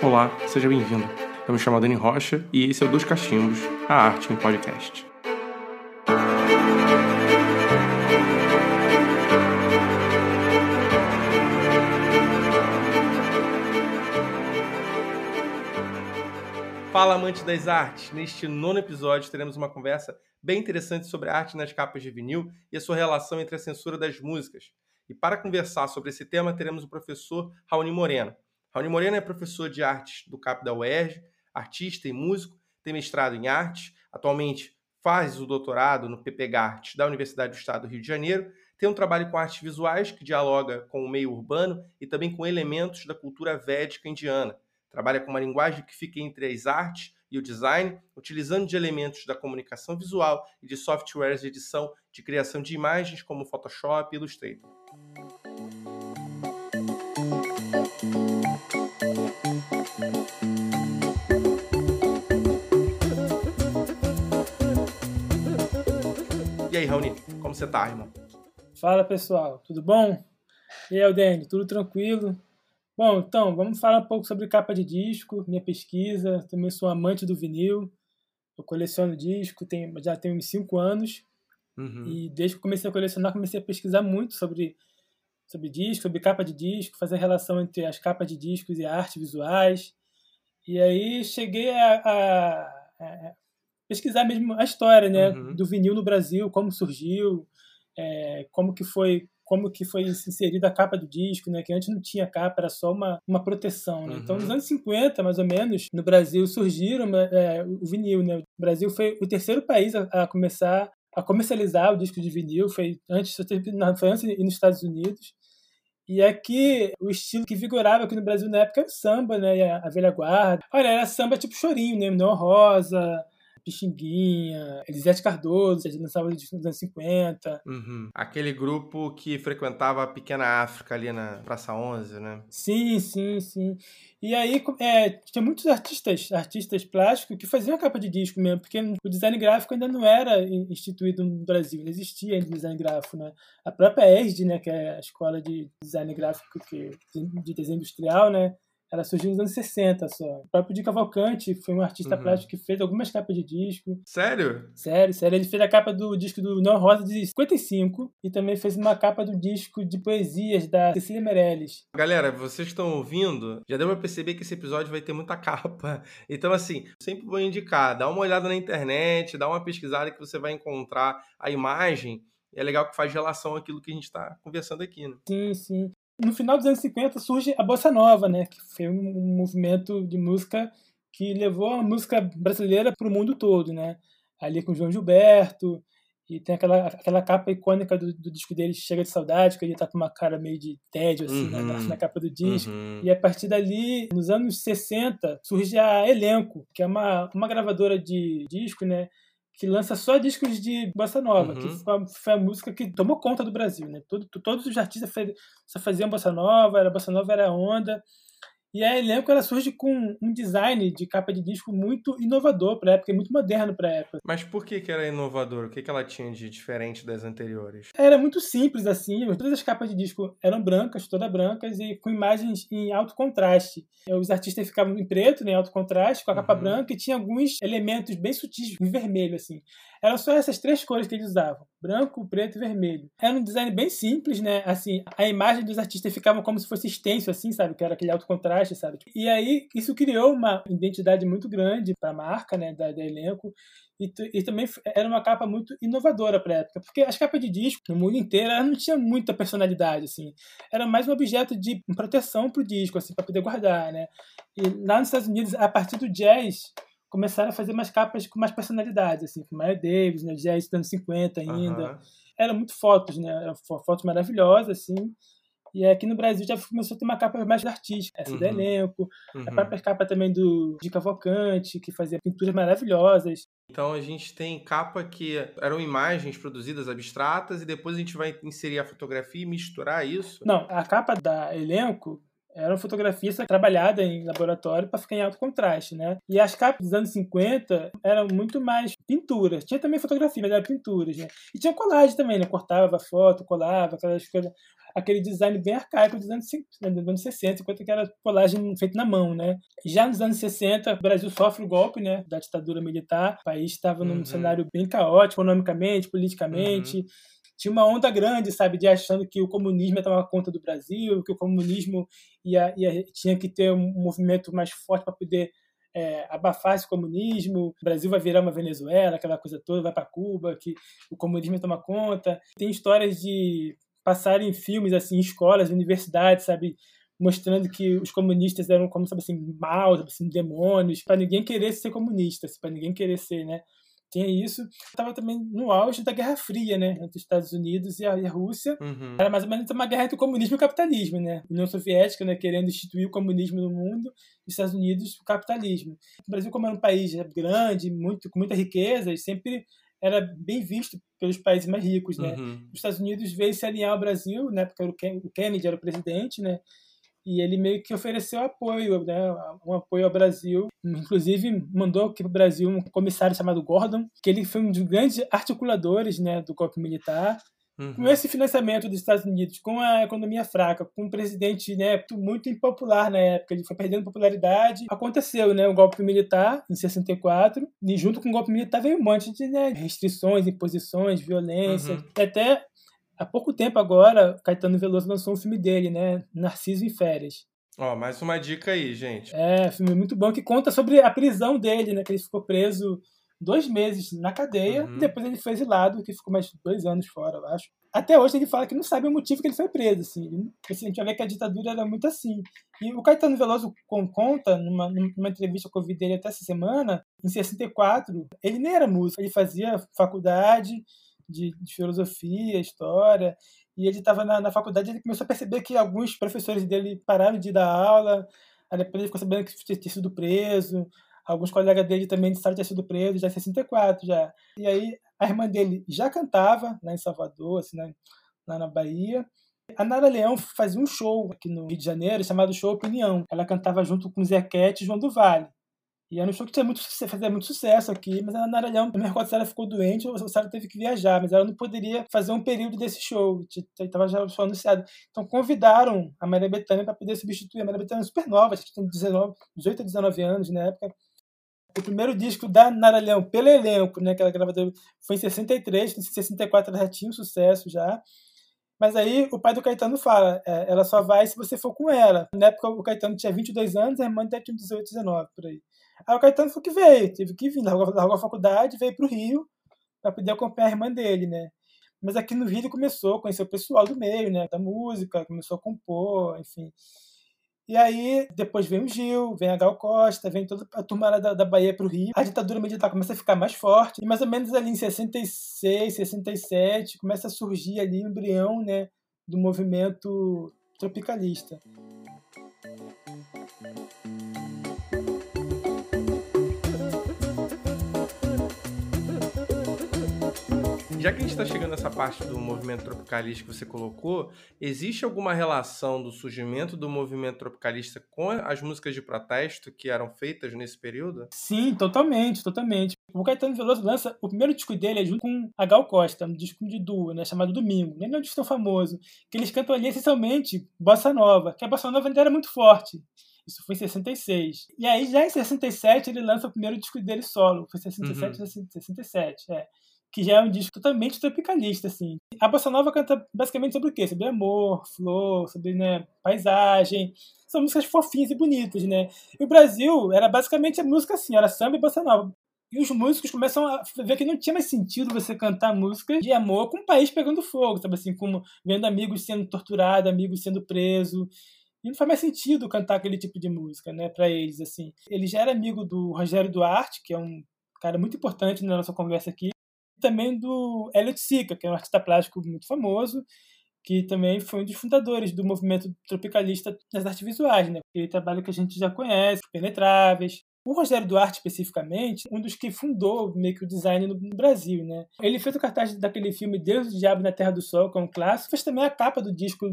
Olá, seja bem-vindo. Eu me chamo Dani Rocha e esse é o Dos Cachimbos, a arte em podcast. Fala, amante das artes! Neste nono episódio teremos uma conversa bem interessante sobre a arte nas capas de vinil e a sua relação entre a censura das músicas. E para conversar sobre esse tema, teremos o professor Raoni Moreno. Raoni Moreno é professor de artes do CAP da UERJ, artista e músico, tem mestrado em artes, atualmente faz o doutorado no PPG da Universidade do Estado do Rio de Janeiro, tem um trabalho com artes visuais que dialoga com o meio urbano e também com elementos da cultura védica indiana. Trabalha com uma linguagem que fica entre as artes e o design, utilizando de elementos da comunicação visual e de softwares de edição de criação de imagens como Photoshop e Illustrator. E aí, Raoni, como você tá, irmão? Fala pessoal, tudo bom? E aí, Aldene, tudo tranquilo? Bom, então, vamos falar um pouco sobre capa de disco, minha pesquisa. Também sou amante do vinil. Eu coleciono disco, tem, já tenho uns 5 anos. Uhum. E desde que comecei a colecionar, comecei a pesquisar muito sobre, sobre disco, sobre capa de disco, fazer relação entre as capas de discos e artes visuais. E aí cheguei a, a, a pesquisar mesmo a história né, uhum. do vinil no Brasil, como surgiu, é, como que foi como que foi inserida a capa do disco, né? Que antes não tinha capa, era só uma, uma proteção, né? Uhum. Então, nos uhum. anos 50, mais ou menos, no Brasil surgiram é, o vinil, né? O Brasil foi o terceiro país a, a começar a comercializar o disco de vinil, foi antes na França e nos Estados Unidos. E aqui, o estilo que vigorava aqui no Brasil na época era o samba, né? A velha guarda. Olha, era samba tipo chorinho, né? Não rosa, Pixinguinha, Elisete Cardoso, já dançava nos anos 50. Uhum. Aquele grupo que frequentava a Pequena África ali na Praça 11, né? Sim, sim, sim. E aí é, tinha muitos artistas, artistas plásticos que faziam a capa de disco mesmo, porque o design gráfico ainda não era instituído no Brasil, não existia ainda design gráfico, né? A própria ESD, né, que é a escola de design gráfico que, de desenho industrial, né, ela surgiu nos anos 60 só. O próprio Di Cavalcante foi um artista uhum. plástico que fez algumas capas de disco. Sério? Sério, sério. Ele fez a capa do disco do Não Rosa de 55 e também fez uma capa do disco de poesias da Cecília Meirelles. Galera, vocês estão ouvindo? Já deu pra perceber que esse episódio vai ter muita capa. Então, assim, sempre vou indicar, dá uma olhada na internet, dá uma pesquisada que você vai encontrar a imagem. É legal que faz relação àquilo que a gente está conversando aqui, né? Sim, sim no final dos anos 50 surge a bossa nova, né, que foi um movimento de música que levou a música brasileira para o mundo todo, né? Ali com João Gilberto e tem aquela, aquela capa icônica do, do disco dele Chega de Saudade, que ele tá com uma cara meio de tédio assim uhum, na, na, capa do disco. Uhum. E a partir dali, nos anos 60, surge a Elenco, que é uma, uma gravadora de disco, né? Que lança só discos de bossa nova, uhum. que foi a, foi a, música que tomou conta do Brasil, né? Todo, todos os artistas só faziam bossa nova, era bossa nova era onda. E a elenco ela surge com um design de capa de disco muito inovador para a época, muito moderno para a época. Mas por que, que era inovador? O que, que ela tinha de diferente das anteriores? Era muito simples assim. Todas as capas de disco eram brancas, todas brancas e com imagens em alto contraste. Os artistas ficavam em preto, né, em alto contraste, com a capa uhum. branca e tinha alguns elementos bem sutis em vermelho assim. Eram só essas três cores que eles usavam: branco, preto e vermelho. Era um design bem simples, né? Assim, a imagem dos artistas ficava como se fosse extenso, assim, sabe? Que era aquele alto contraste, sabe? E aí isso criou uma identidade muito grande para a marca, né? Da, da elenco. E, e, também era uma capa muito inovadora para época, porque as capas de disco no mundo inteiro não tinha muita personalidade, assim. Era mais um objeto de proteção para o disco, assim, para poder guardar, né? E lá nos Estados Unidos, a partir do jazz, começaram a fazer mais capas com mais personalidade, assim, com Miles Davis, né, jazz dos anos 50 ainda. Uhum. Eram muito fotos, né, eram fotos maravilhosas, assim. E aqui no Brasil já começou a ter uma capa mais artística, essa uhum. do elenco, uhum. a própria capa também do de Cavalcante, que fazia pinturas maravilhosas. Então a gente tem capa que eram imagens produzidas abstratas e depois a gente vai inserir a fotografia e misturar isso? Não, a capa da elenco era uma fotografia trabalhada em laboratório para ficar em alto contraste, né? E as capas dos anos 50 eram muito mais pinturas. Tinha também fotografia, mas eram pinturas, né? E tinha colagem também, né? Cortava foto, colava, aquelas coisas. aquele design bem arcaico dos anos, né, dos anos 60, enquanto que era colagem feita na mão, né? Já nos anos 60, o Brasil sofre o golpe, né, da ditadura militar. O país estava num uhum. cenário bem caótico, economicamente, politicamente. Uhum tinha uma onda grande, sabe, de achando que o comunismo ia tomar conta do Brasil, que o comunismo ia, ia tinha que ter um movimento mais forte para poder é, abafar esse comunismo, o Brasil vai virar uma Venezuela, aquela coisa toda, vai para Cuba, que o comunismo toma conta. Tem histórias de passarem filmes assim em escolas, universidades, sabe, mostrando que os comunistas eram como sabe assim maus, assim demônios, para ninguém querer ser comunista, assim, para ninguém querer ser, né? Tinha isso. Estava também no auge da Guerra Fria, né, entre os Estados Unidos e a, e a Rússia. Uhum. Era mais ou menos uma guerra entre o comunismo e o capitalismo, né? União Soviética, né, querendo instituir o comunismo no mundo, os Estados Unidos o capitalismo. O Brasil, como era um país grande, muito com muita riqueza, sempre era bem visto pelos países mais ricos, né? Uhum. Os Estados Unidos veio se alinhar ao Brasil, né? Porque o Kennedy era o presidente, né? E ele meio que ofereceu apoio, né, um apoio ao Brasil. Inclusive, mandou aqui para o Brasil um comissário chamado Gordon, que ele foi um dos grandes articuladores né, do golpe militar. Uhum. Com esse financiamento dos Estados Unidos, com a economia fraca, com um presidente né, muito impopular na época, ele foi perdendo popularidade. Aconteceu né, o golpe militar em 64, e junto com o golpe militar veio um monte de né, restrições, imposições, violência. Uhum. Até há pouco tempo agora, Caetano Veloso lançou um filme dele, né? Narciso em Férias. Ó, oh, mais uma dica aí, gente. É, filme muito bom que conta sobre a prisão dele, né? Que ele ficou preso dois meses na cadeia, uhum. depois ele foi exilado, que ficou mais dois anos fora, eu acho. Até hoje ele fala que não sabe o motivo que ele foi preso, assim. assim a gente vai ver que a ditadura era muito assim. E o Caetano Veloso conta, numa, numa entrevista que eu vi dele até essa semana, em 64, ele nem era músico, ele fazia faculdade, de, de filosofia, história, e ele estava na, na faculdade ele começou a perceber que alguns professores dele pararam de dar aula, aí depois ele ficou sabendo que tinha sido preso, alguns colegas dele também disseram que tinha sido preso, já em 64 já. E aí a irmã dele já cantava lá em Salvador, assim, né, lá na Bahia, a Nara Leão fazia um show aqui no Rio de Janeiro chamado Show Opinião. Ela cantava junto com Zequete e João do Vale. E era um show que tinha muito, muito sucesso aqui, mas a Nara Leão, na recordo, ela ficou doente, o Sara teve que viajar, mas ela não poderia fazer um período desse show, estava já só anunciado. Então convidaram a Maria Bethânia para poder substituir. A Maria Bethânia é super nova, acho que tem 19, 18 a 19 anos na época. O primeiro disco da Nara Leão, pelo elenco, né, que ela gravadora, foi em 63, em 64 ela já tinha um sucesso já. Mas aí o pai do Caetano fala, é, ela só vai se você for com ela. Na época o Caetano tinha 22 anos, a irmã deve ter 18, 19, por aí. Aí o Caetano foi que veio, teve que vir, largou, largou a faculdade, veio para o Rio para poder acompanhar a irmã dele, né? Mas aqui no Rio ele começou a conhecer o pessoal do meio, né? Da música, começou a compor, enfim. E aí, depois vem o Gil, vem a Gal Costa, vem toda a turma da, da Bahia para o Rio. A ditadura militar começa a ficar mais forte. E mais ou menos ali em 66, 67, começa a surgir ali o embrião, né? Do movimento tropicalista. Já que a gente está chegando nessa parte do movimento tropicalista que você colocou, existe alguma relação do surgimento do movimento tropicalista com as músicas de protesto que eram feitas nesse período? Sim, totalmente, totalmente. O Caetano Veloso lança o primeiro disco dele é junto com a Gal Costa, um disco de duo, né, chamado Domingo. Nem é um disco tão famoso, que eles cantam ali essencialmente bossa nova, que a bossa nova ainda era muito forte. Isso foi em 66. E aí, já em 67, ele lança o primeiro disco dele solo. Foi 67, uhum. 67, é que já é um disco totalmente tropicalista, assim. A bossa nova canta basicamente sobre o quê? Sobre amor, flor, sobre né, paisagem. São músicas fofinhas e bonitas, né? E o Brasil era basicamente a música assim, era samba e bossa nova. E os músicos começam a ver que não tinha mais sentido você cantar música de amor com o país pegando fogo, sabe assim, como vendo amigos sendo torturados, amigos sendo presos. E não faz mais sentido cantar aquele tipo de música, né, para eles assim. Ele já era amigo do Rogério Duarte, que é um cara muito importante na nossa conversa aqui, também do Elliot Sica, que é um artista plástico muito famoso, que também foi um dos fundadores do movimento tropicalista nas artes visuais, né? Ele trabalho que a gente já conhece, Penetráveis. O Rogério Duarte, especificamente, um dos que fundou meio que o design no, Brasil, né? Ele fez o cartaz daquele filme Deus e Diabo na Terra do Sol, que é um clássico, fez também a capa do disco,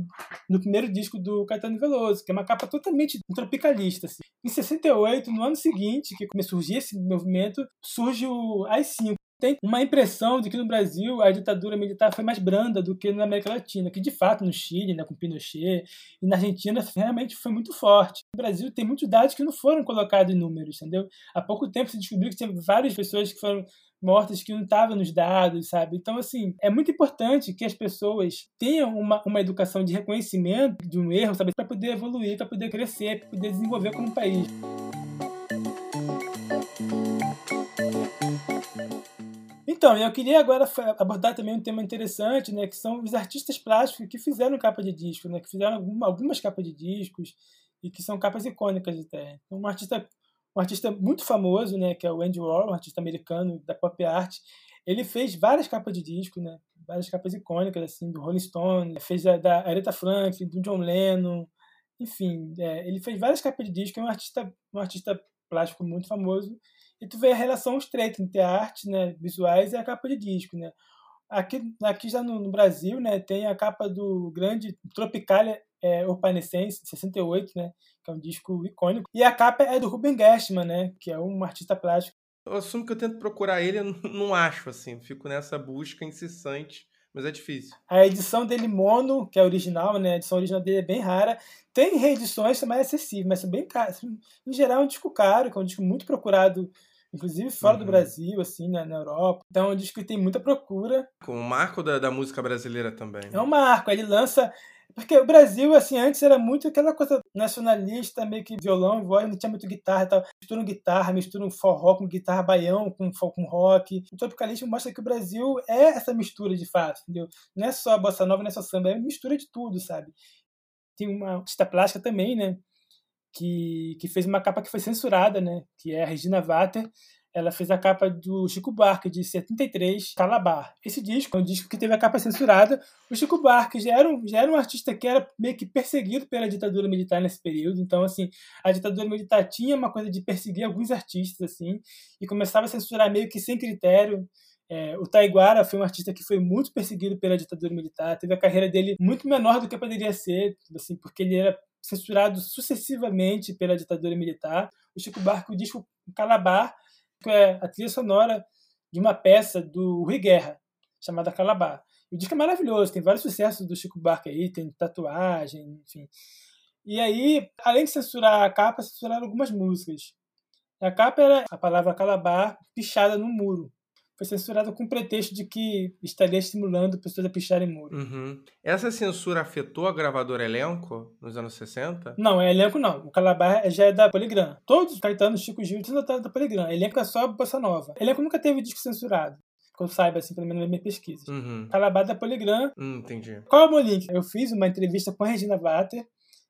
do primeiro disco do Caetano Veloso, que é uma capa totalmente tropicalista. Assim. Em 68, no ano seguinte, que começou a surgir esse movimento, surge o AI-5, Tem uma impressão de que no Brasil a ditadura militar foi mais branda do que na América Latina, que de fato no Chile, né, com Pinochet, e na Argentina realmente foi muito forte. No Brasil tem muitos dados que não foram colocados em números, entendeu? Há pouco tempo se descobriu que tinha várias pessoas que foram mortas que não estavam nos dados, sabe? Então, assim, é muito importante que as pessoas tenham uma, uma educação de reconhecimento de um erro, sabe? Para poder evoluir, para poder crescer, para poder desenvolver como país. Então, eu queria agora abordar também um tema interessante, né, que são os artistas plásticos que fizeram capa de disco, né, que fizeram algumas capas de discos e que são capas icônicas até. Então, um artista um artista muito famoso, né, que é o Andy Warhol, um artista americano da pop art. Ele fez várias capas de disco, né, várias capas icônicas assim do Rolling Stone, fez a da Aretha Franklin, do John Lennon, enfim, é, ele fez várias capas de disco, é um artista, um artista plástico muito famoso. E tu vê a relação estreita entre a arte, né, visuais e a capa de disco, né. Aqui, aqui já no, no Brasil, né, tem a capa do grande Tropicalia é, Urbanescence, 68, né, que é um disco icônico. E a capa é do Ruben Gerstmann, né, que é um artista plástico. Eu assumo que eu tento procurar ele, eu não acho, assim, fico nessa busca incessante, mas é difícil. A edição dele mono, que é original, né, a edição original dele é bem rara. Tem reedições, mais acessíveis, mas são bem caras. Em geral, é um disco caro, que é um disco muito procurado inclusive fora uhum. do Brasil, assim, né, na Europa. Então é um disco que tem muita procura. Com o marco da, da música brasileira também. É um marco, ele lança porque o Brasil, assim, antes era muito aquela coisa nacionalista, meio que violão e voz, não tinha muito guitarra e tal. Misturam guitarra, misturam forró com guitarra baião, com, com rock. O tropicalismo mostra que o Brasil é essa mistura de fato, entendeu? Não é só bossa nova, não é só samba, é mistura de tudo, sabe? Tem uma artista plástica também, né? Que, que fez uma capa que foi censurada, né? Que é a Regina Vater ela fez a capa do Chico Buarque, de 73, Calabar. Esse disco é um disco que teve a capa censurada. O Chico Buarque já era, um, já era um artista que era meio que perseguido pela ditadura militar nesse período. Então, assim, a ditadura militar tinha uma coisa de perseguir alguns artistas, assim, e começava a censurar meio que sem critério. É, o Taiguara foi um artista que foi muito perseguido pela ditadura militar, teve a carreira dele muito menor do que poderia ser, assim, porque ele era censurado sucessivamente pela ditadura militar. O Chico Buarque, o disco Calabar, é a trilha sonora de uma peça do Rui Guerra, chamada Calabar. O disco é maravilhoso, tem vários sucessos do Chico Buarque aí, tem tatuagem, enfim. E aí, além de censurar a capa, censuraram algumas músicas. A capa era a palavra Calabar pichada no muro foi censurado com o pretexto de que estaria estimulando pessoas a picharem muro. Uhum. Essa censura afetou a gravadora Elenco nos anos 60? Não, é Elenco não. O Calabar já é da Poligram. Todos os Caetano, Chico Gil, são da Poligram. Elenco é só Bossa Nova. Elenco nunca teve disco censurado que eu saiba, assim, pelo menos nas minhas pesquisas. Uhum. Calabar da Poligram. Hum, entendi. Qual é o meu link? Eu fiz uma entrevista com a Regina Vater,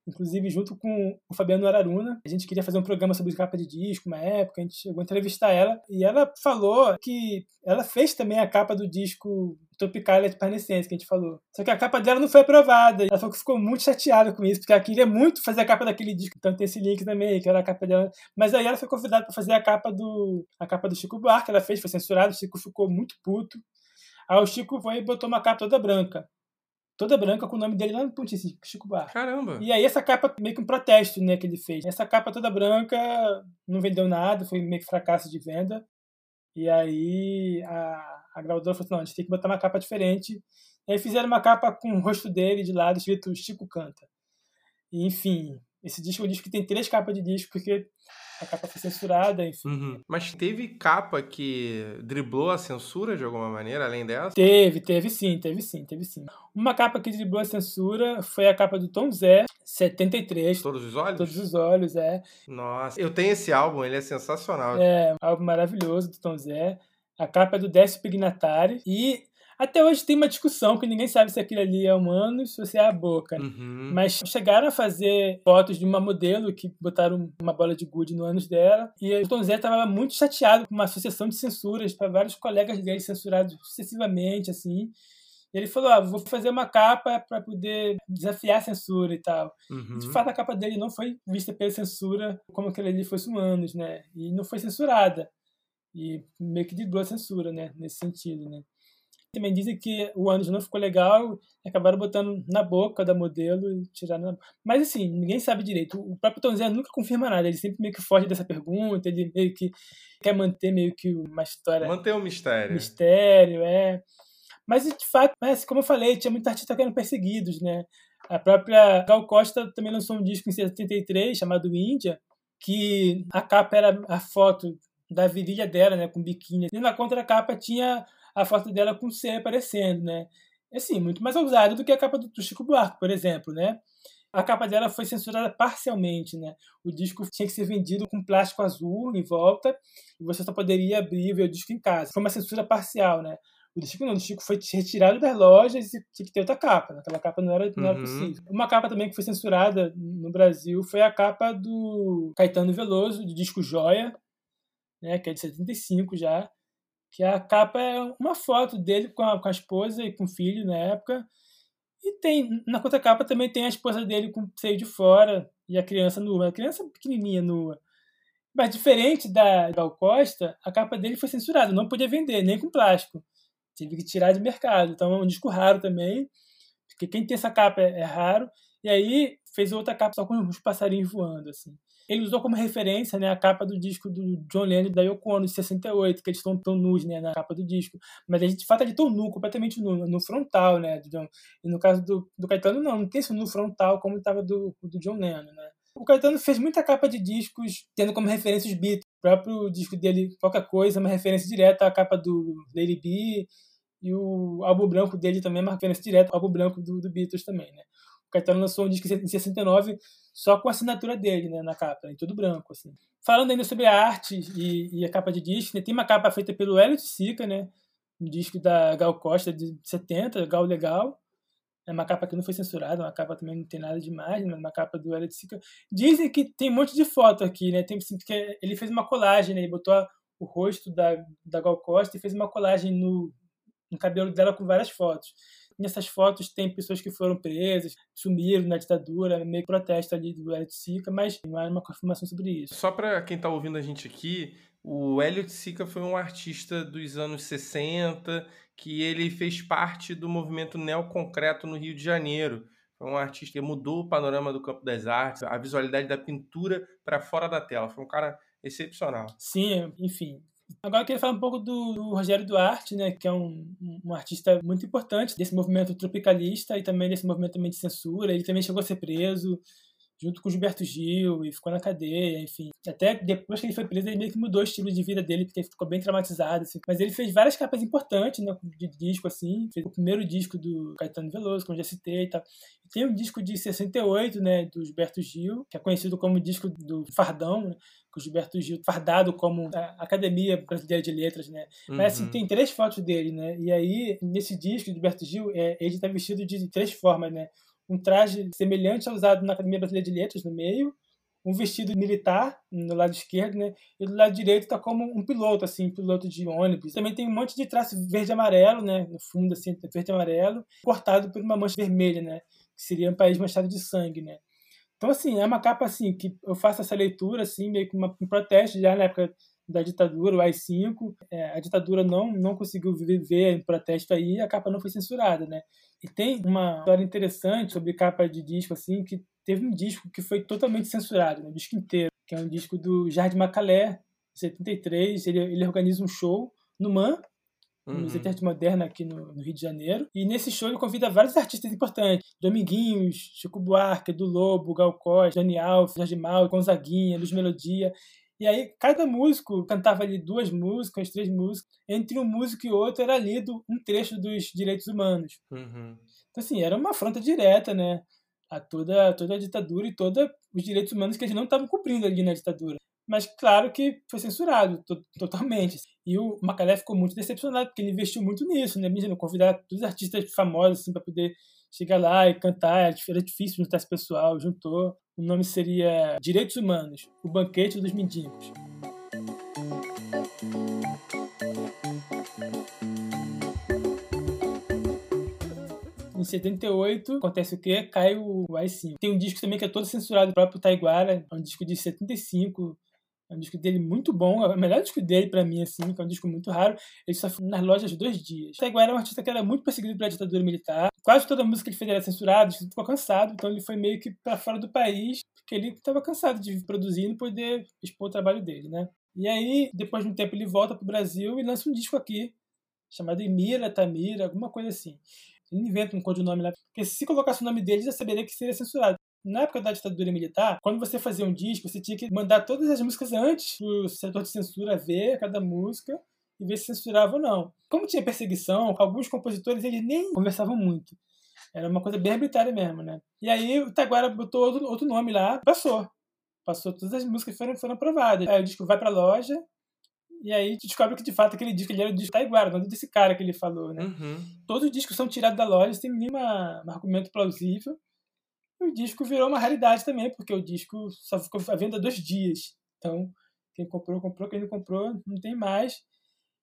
inclusive junto com o Fabiano Araruna. A gente queria fazer um programa sobre capa de disco, uma época, a gente chegou a entrevistar ela, e ela falou que ela fez também a capa do disco Tropicalia de Parnescense, que a gente falou. Só que a capa dela não foi aprovada. Ela falou que ficou muito chateada com isso, porque ela queria muito fazer a capa daquele disco. Então tem esse link também, que era a capa dela. Mas aí ela foi convidada para fazer a capa do a capa do Chico Buarque, ela fez, foi censurada, o Chico ficou muito puto. Aí o Chico foi e botou uma capa toda branca toda branca com o nome dele lá no pontinho, assim, Chico Bar. Caramba! E aí essa capa, meio que um protesto, né, que ele fez. Essa capa toda branca não vendeu nada, foi meio que fracasso de venda. E aí a, a gravadora falou assim, não, a gente tem que botar uma capa diferente. E aí fizeram uma capa com o rosto dele de lado, escrito Chico Canta. E, enfim, esse disco é um disco que tem três capas de disco, porque a capa foi censurada, enfim. Uhum. Mas teve capa que driblou a censura de alguma maneira, além dessa? Teve, teve sim, teve sim, teve sim. Uma capa que driblou a censura foi a capa do Tom Zé, 73. Todos os olhos? Todos os olhos, é. Nossa, eu tenho esse álbum, ele é sensacional. É, um álbum maravilhoso do Tom Zé. A capa é do Décio Pignatari. E até hoje tem uma discussão que ninguém sabe se aquilo ali é humano, se você é a boca. Uhum. Mas chegaram a fazer fotos de uma modelo que botaram uma bola de gude no ânus dela. E o Tom Zé estava muito chateado com uma sucessão de censuras para vários colegas dele censurados sucessivamente, assim. E ele falou: ah, vou fazer uma capa para poder desafiar a censura e tal. Uhum. De fato, a capa dele não foi vista pela censura como aquele ali fosse humanos, né? E não foi censurada. E meio que driblou a censura, né? Nesse sentido, né? Também dizem que o ânus não ficou legal e acabaram botando na boca da modelo e tiraram na... Mas assim, ninguém sabe direito. O próprio Tom Zé nunca confirma nada, ele sempre meio que foge dessa pergunta, ele meio que quer manter meio que uma história... Manter o um mistério. Mistério, é... Mas, de fato, como eu falei, tinha muita artista que eram perseguidos, né? A própria Gal Costa também lançou um disco em 73 chamado Índia, que a capa era a foto da virilha dela, né, com biquíni. E na contracapa tinha a foto dela com C aparecendo, né? Assim, muito mais ousado do que a capa do Chico Buarque, por exemplo, né? A capa dela foi censurada parcialmente, né? O disco tinha que ser vendido com plástico azul em volta e você só poderia abrir e ver o disco em casa. Foi uma censura parcial, né? O do Chico não, o do Chico foi retirado das lojas e tinha que ter outra capa. Né? Aquela capa não era, não era uhum. possível. Uma capa também que foi censurada no Brasil foi a capa do Caetano Veloso, do disco Joia, né, que é de 75 já, que a capa é uma foto dele com a, com a esposa e com o filho na época. E tem, na contracapa também tem a esposa dele com o seio de fora e a criança nua. A criança pequenininha nua. Mas diferente da Gal Costa, a capa dele foi censurada, não podia vender, nem com plástico. Tive que tirar de mercado. Então é um disco raro também, porque quem tem essa capa é, é raro. E aí fez outra capa só com os passarinhos voando, assim. Ele usou como referência né, a capa do disco do John Lennon e da Yoko Ono, de 68, que eles estão tão nus né, na capa do disco. Mas a gente, de fato, ele tão nu, completamente nu, no frontal, né, do John. E no caso do, do Caetano, não, não tem isso no frontal como estava do, do John Lennon, né. O Caetano fez muita capa de discos tendo como referência os Beatles. O próprio disco dele, Qualquer Coisa, é uma referência direta à capa do Lady B. E o álbum branco dele também é uma referência direta ao álbum branco do, do Beatles também, né. O Caetano lançou um disco em 69 só com a assinatura dele né, na capa, em tudo branco. Assim. Falando ainda sobre a arte e, e a capa de disco, né, tem uma capa feita pelo Elliot Sica, né, um disco da Gal Costa de 70, Gal Legal. É uma capa que não foi censurada, uma capa também não tem nada demais, mas uma capa do Elliot Sica. Dizem que tem um monte de foto aqui, né? Tem, assim, que ele fez uma colagem, né? Ele botou o rosto da, da Gal Costa e fez uma colagem no, no cabelo dela com várias fotos. Nessas fotos tem pessoas que foram presas, sumiram na ditadura, meio protesto ali do Elliot Sica, mas não há uma confirmação sobre isso. Só para quem está ouvindo a gente aqui, o Elliot Sica foi um artista dos anos 60 que ele fez parte do movimento neoconcreto no Rio de Janeiro. Foi um artista que mudou o panorama do campo das artes, a visualidade da pintura para fora da tela. Foi um cara excepcional. Sim, enfim, Agora eu queria falar um pouco do, do Rogério Duarte, né, que é um, um, artista muito importante desse movimento tropicalista e também desse movimento também de censura. Ele também chegou a ser preso junto com Gilberto Gil e ficou na cadeia, enfim. Até depois que ele foi preso, ele meio que mudou o estilo de vida dele, porque ele ficou bem traumatizado, assim. Mas ele fez várias capas importantes, né, de disco, assim. Fez o primeiro disco do Caetano Veloso, como já citei e tal. E tem um disco de 68, né, do Gilberto Gil, que é conhecido como disco do Fardão, né, com o Gilberto Gil fardado como a Academia Brasileira de Letras, né? Uhum. Mas assim, uhum. tem três fotos dele, né? E aí, nesse disco, Gilberto Gil, é, ele está vestido de três formas, né? Um traje semelhante ao usado na Academia Brasileira de Letras, no meio, um vestido militar no lado esquerdo, né? E do lado direito está como um piloto, assim, piloto de ônibus. Também tem um monte de traço verde e amarelo, né? No fundo, assim, verde e amarelo, cortado por uma mancha vermelha, né? Que seria um país manchado de sangue, né? Então, assim, é uma capa assim que eu faço essa leitura, assim, meio que uma, um protesto já na época da ditadura, o AI-5. É, a ditadura não, não conseguiu viver em protesto aí a capa não foi censurada, né? E tem uma história interessante sobre capa de disco, assim, que teve um disco que foi totalmente censurado, né? um disco inteiro, que é um disco do Jardim Macalé, 73. Ele, ele organiza um show no MAN, uhum. no de Arte Moderna aqui no, no, Rio de Janeiro. E nesse show ele convida vários artistas importantes. Dominguinhos, Chico Buarque, do Lobo, Gal Costa, Dani Alves, Jorge Mal, Gonzaguinha, Luz Melodia. E aí cada músico cantava ali duas músicas, três músicas. Entre um músico e outro era lido um trecho dos direitos humanos. Uhum. Então assim, era uma afronta direta, né? A toda, toda a ditadura e todos os direitos humanos que eles não estavam cumprindo ali na ditadura. Mas claro que foi censurado totalmente. E o Macalé ficou muito decepcionado, porque ele investiu muito nisso, né? Imagina, convidar todos os artistas famosos assim, para poder chegar lá e cantar. Era difícil juntar esse pessoal, juntou. O nome seria Direitos Humanos O Banquete dos Mendigos. Em 78, acontece o quê? Cai o i5. Tem um disco também que é todo censurado, o próprio Taiguara, é um disco de 75, É um disco dele muito bom, é o melhor disco dele para mim, assim, que é um disco muito raro. Ele só foi nas lojas dois dias. Taiguara é um artista que era muito perseguido pela ditadura militar. Quase toda a música que ele fez era censurada, ele ficou cansado, então ele foi meio que para fora do país, porque ele estava cansado de produzir e não poder expor o trabalho dele, né? E aí, depois de um tempo, ele volta pro Brasil e lança um disco aqui, chamado Emira, Tamira, alguma coisa assim. Ele inventa um codinome lá, porque se colocasse o nome dele, já saberia que seria censurado. Na época da ditadura militar, quando você fazia um disco, você tinha que mandar todas as músicas antes pro setor de censura ver cada música e ver se censurava ou não. Como tinha perseguição, alguns compositores eles nem conversavam muito. Era uma coisa bem arbitrária mesmo, né? E aí o Taguara botou outro, outro nome lá, passou. Passou todas as músicas foram, foram aprovadas. Aí o disco vai pra loja, e aí descobre que de fato aquele disco ele era o disco Taiguara, não desse cara que ele falou, né? Uhum. Todos os discos são tirados da loja sem nenhum argumento plausível. O disco virou uma raridade também, porque o disco só ficou à venda dois dias. Então, quem comprou, comprou, quem não comprou, não tem mais.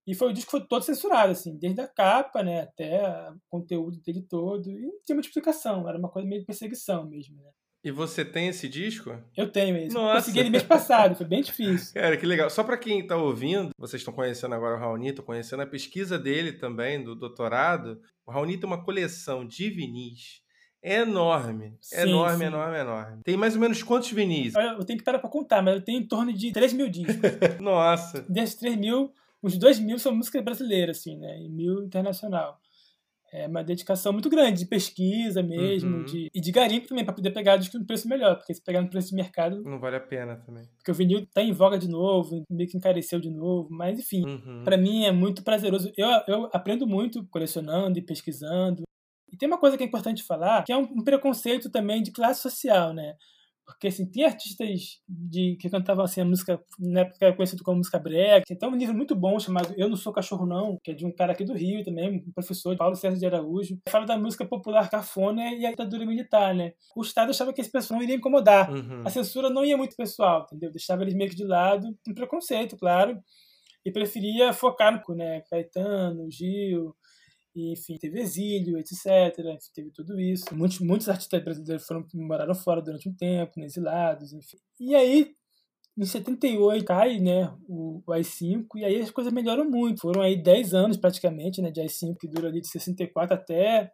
E foi o disco foi todo censurado, assim, desde a capa, né, até o conteúdo dele todo. E não tinha multiplicação, era uma coisa meio de perseguição mesmo, né? E você tem esse disco? Eu tenho esse. Nossa. Consegui ele mês passado, foi bem difícil. Cara, que legal. Só para quem está ouvindo, vocês estão conhecendo agora o Raoni, estão conhecendo a pesquisa dele também, do doutorado. O Raoni tem uma coleção de vinis enorme. Sim, enorme, sim. enorme, enorme. Tem mais ou menos quantos vinis? Eu tenho que parar pra contar, mas eu tenho em torno de 3 mil discos. Nossa. Desses 3 mil, uns 2 mil são música brasileira, assim, né? E mil internacional. É uma dedicação muito grande de pesquisa mesmo, uhum. de, e de garimpo também, para poder pegar disco no preço melhor, porque se pegar no preço de mercado. Não vale a pena também. Porque o vinil tá em voga de novo, meio que encareceu de novo, mas enfim, uhum. para mim é muito prazeroso. Eu, eu aprendo muito colecionando e pesquisando. E tem uma coisa que é importante falar, que é um, preconceito também de classe social, né? Porque, assim, tem artistas de, que cantavam, assim, a música, na época era conhecido como música brega, tem um livro muito bom chamado Eu Não Sou Cachorro Não, que é de um cara aqui do Rio também, um professor, Paulo César de Araújo. Fala da música popular cafona e a ditadura militar, né? O Estado achava que esse pessoal não iria incomodar. Uhum. A censura não ia muito pessoal, entendeu? Deixava eles meio que de lado, um preconceito, claro. E preferia focar no, né, Caetano, Gil, e, enfim, teve exílio, etc. Teve tudo isso. Muitos, muitos artistas brasileiros foram, moraram fora durante um tempo, né, exilados, enfim. E aí, em 78, cai né, o, o AI-5, e aí as coisas melhoram muito. Foram aí 10 anos, praticamente, né, de AI-5, que dura ali de 64 até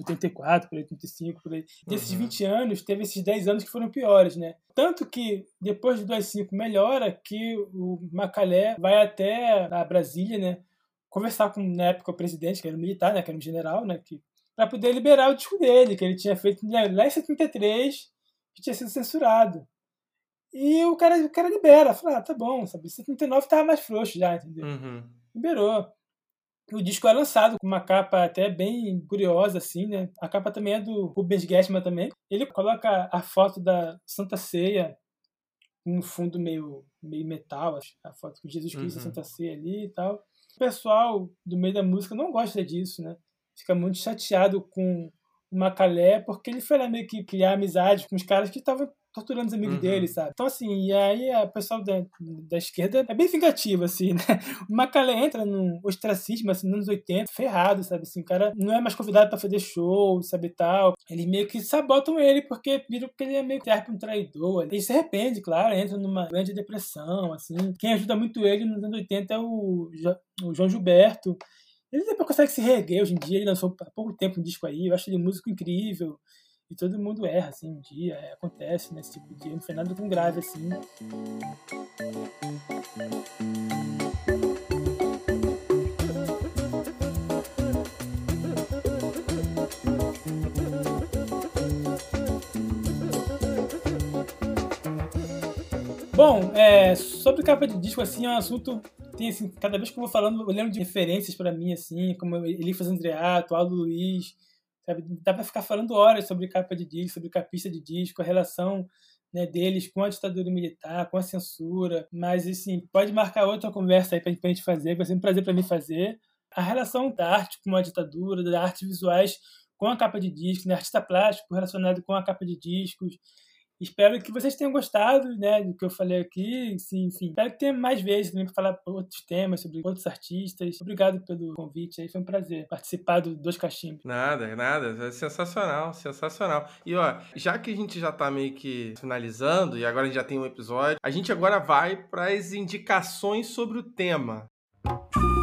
84, por aí, 85, por aí. Desses uhum. 20 anos, teve esses 10 anos que foram piores, né? Tanto que, depois do AI-5 melhora, que o Macalé vai até a Brasília, né? Conversar com, na época, o presidente, que era um militar, né, que era um general, né, que, para poder liberar o disco dele, que ele tinha feito lá em 73, que tinha sido censurado. E o cara, o cara libera, fala, ah, tá bom, sabe? 79 tava mais frouxo já, entendeu? Uhum. Liberou. O disco é lançado com uma capa até bem curiosa, assim, né? A capa também é do Rubens Gessman também. Ele coloca a foto da Santa Ceia um fundo meio, meio metal, a foto com Jesus Cristo uhum. Santa Ceia ali e tal. O pessoal do meio da música não gosta disso, né? Fica muito chateado com o Macalé, porque ele foi lá meio que criar amizade com os caras que estavam torturando os amigos uhum. dele, sabe? Então, assim, e aí a pessoal da, da esquerda é bem vingativo, assim, né? O Macalé entra num ostracismo, assim, nos anos 80, ferrado, sabe? Assim, o cara não é mais convidado para fazer show, sabe, tal. Eles meio que sabotam ele, porque viram que ele é meio que um traidor. Ele se arrepende, claro, entra numa grande depressão, assim. Quem ajuda muito ele nos anos 80 é o, o João Gilberto. Ele depois consegue se reerguer hoje em dia, ele lançou há pouco tempo um disco aí, eu acho ele um músico incrível. E todo mundo erra, assim, um dia, é, acontece nesse tipo de dia, não foi nada tão grave assim. Bom, é, sobre capa de disco, assim, é um assunto tem assim, cada vez que eu vou falando, lembro de referências para mim, assim, como Elifas Andreato, Aldo Luiz, sabe? Dá para ficar falando horas sobre capa de disco, sobre capista de disco, a relação né, deles com a ditadura militar, com a censura, mas assim, pode marcar outra conversa aí para a gente fazer, vai ser um prazer para mim fazer. A relação da arte com a ditadura, da arte visuais com a capa de disco, né, artista plástico relacionado com a capa de discos, Espero que vocês tenham gostado né, do que eu falei aqui. Sim, enfim, espero que tenha mais vezes também para falar outros temas, sobre outros artistas. Obrigado pelo convite aí, foi um prazer participar do Dois Cachimbos. Nada, nada. É sensacional, sensacional. E ó, já que a gente já tá meio que finalizando e agora a gente já tem um episódio, a gente agora vai para as indicações sobre o tema. tem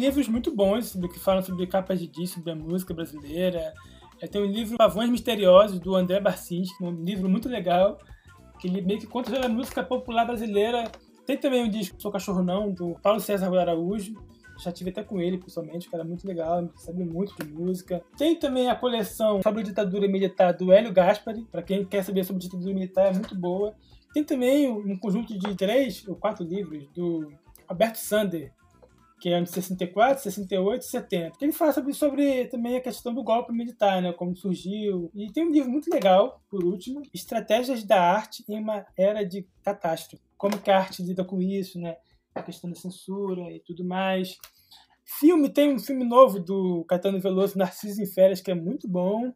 livros muito bons que falam sobre capas de disco, sobre a música brasileira. É, tem um livro Pavões Misteriosos, do André Barcinski, é um livro muito legal, que ele meio que conta sobre a música popular brasileira. Tem também um disco Sou Cachorro Não, do Paulo César Araújo. Já tive até com ele, pessoalmente, que era muito legal, sabe muito de música. Tem também a coleção sobre ditadura militar do Hélio Gaspari, para quem quer saber sobre ditadura militar, é muito boa. Tem também um conjunto de três ou quatro livros do Alberto Sander, que é de 64, 68 e 70. Ele fala sobre, sobre também a questão do golpe militar, né, como surgiu. E tem um livro muito legal, por último, Estratégias da Arte em uma Era de Catástrofe. Como que a arte lida com isso, né, a questão da censura e tudo mais. Filme, tem um filme novo do Caetano Veloso, Narciso em Férias, que é muito bom.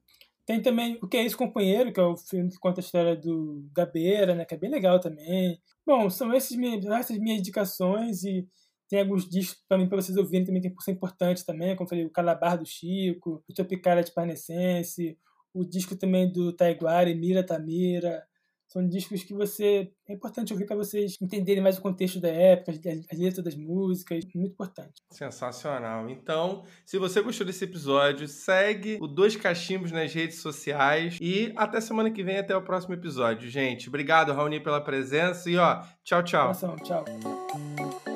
Tem também O Que É Isso, Companheiro, que é o filme que conta a história do Gabeira, né, que é bem legal também. Bom, são esses, essas minhas indicações e tem alguns discos também para vocês ouvirem, também tem são importantes também, como eu falei, o Calabar do Chico, o Tropicália de Parnessense, o disco também do Taiguari, Mira Tamira. São discos que você é importante ouvir para vocês entenderem mais o contexto da época, as letras das músicas, muito importante. Sensacional. Então, se você gostou desse episódio, segue o Dois Cachimbos nas redes sociais e até semana que vem, até o próximo episódio, gente. Obrigado, Raoni, pela presença e ó, tchau, tchau. Tchau.